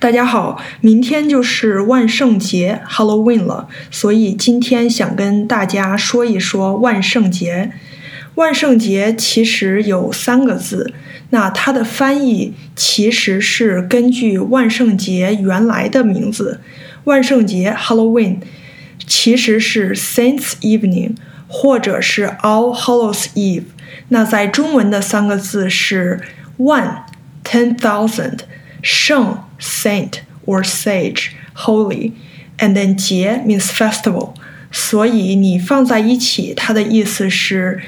大家好，明天就是万圣节 Halloween 了，所以今天想跟大家说一说万圣节。万圣节其实有三个字，那它的翻译其实是根据万圣节原来的名字。万圣节 Halloween 其实是 Saints Evening，或者是 All Hallows Eve。那在中文的三个字是万 ten thousand 圣 saint or sage holy and then 节 means festival，所以你放在一起，它的意思是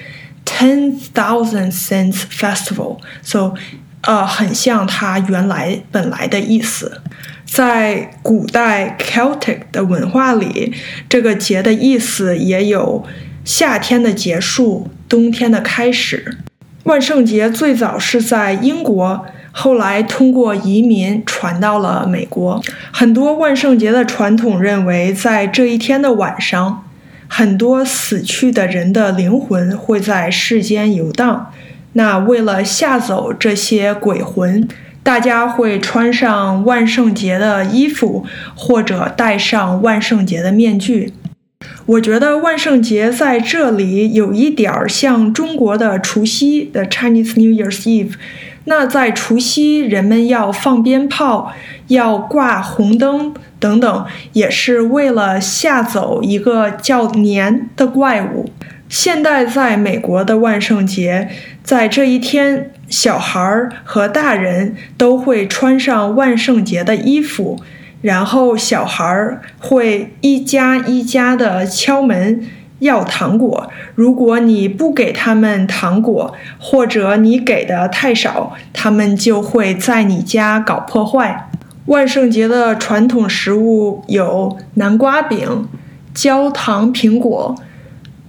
ten thousand saints festival，so 呃很像它原来本来的意思。在古代 Celtic 的文化里，这个节的意思也有夏天的结束，冬天的开始。 万圣节最早是在英国，后来通过移民传到了美国。很多万圣节的传统认为，在这一天的晚上，很多死去的人的灵魂会在世间游荡。那为了吓走这些鬼魂，大家会穿上万圣节的衣服，或者戴上万圣节的面具。我觉得万圣节在这里有一点儿像中国的除夕的 Chinese New Year's Eve。那在除夕，人们要放鞭炮，要挂红灯等等，也是为了吓走一个叫年的怪物。现代在美国的万圣节，在这一天，小孩儿和大人都会穿上万圣节的衣服。然后小孩儿会一家一家的敲门要糖果，如果你不给他们糖果，或者你给的太少，他们就会在你家搞破坏。万圣节的传统食物有南瓜饼、焦糖苹果、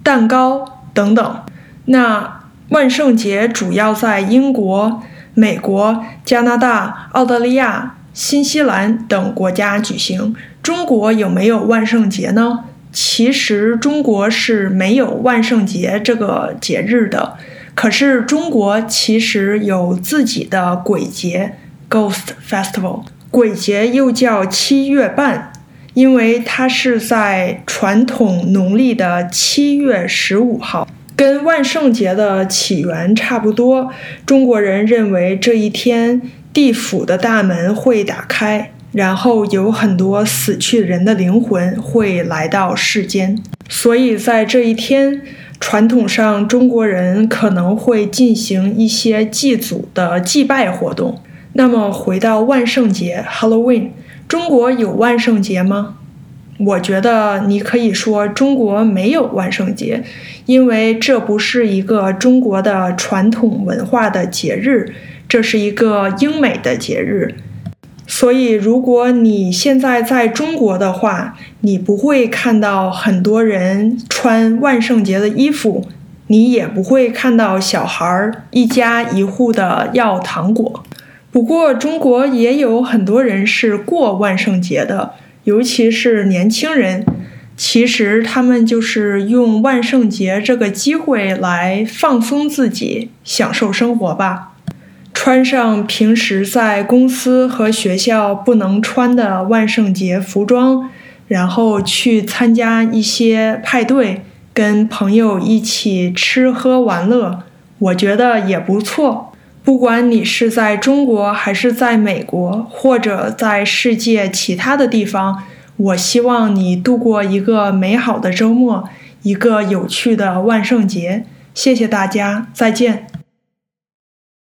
蛋糕等等。那万圣节主要在英国、美国、加拿大、澳大利亚。新西兰等国家举行。中国有没有万圣节呢？其实中国是没有万圣节这个节日的。可是中国其实有自己的鬼节 （Ghost Festival）。鬼节又叫七月半，因为它是在传统农历的七月十五号，跟万圣节的起源差不多。中国人认为这一天。地府的大门会打开，然后有很多死去人的灵魂会来到世间。所以在这一天，传统上中国人可能会进行一些祭祖的祭拜活动。那么回到万圣节 （Halloween），中国有万圣节吗？我觉得你可以说中国没有万圣节，因为这不是一个中国的传统文化的节日。这是一个英美的节日，所以如果你现在在中国的话，你不会看到很多人穿万圣节的衣服，你也不会看到小孩儿一家一户的要糖果。不过，中国也有很多人是过万圣节的，尤其是年轻人。其实他们就是用万圣节这个机会来放松自己，享受生活吧。穿上平时在公司和学校不能穿的万圣节服装，然后去参加一些派对，跟朋友一起吃喝玩乐，我觉得也不错。不管你是在中国还是在美国，或者在世界其他的地方，我希望你度过一个美好的周末，一个有趣的万圣节。谢谢大家，再见。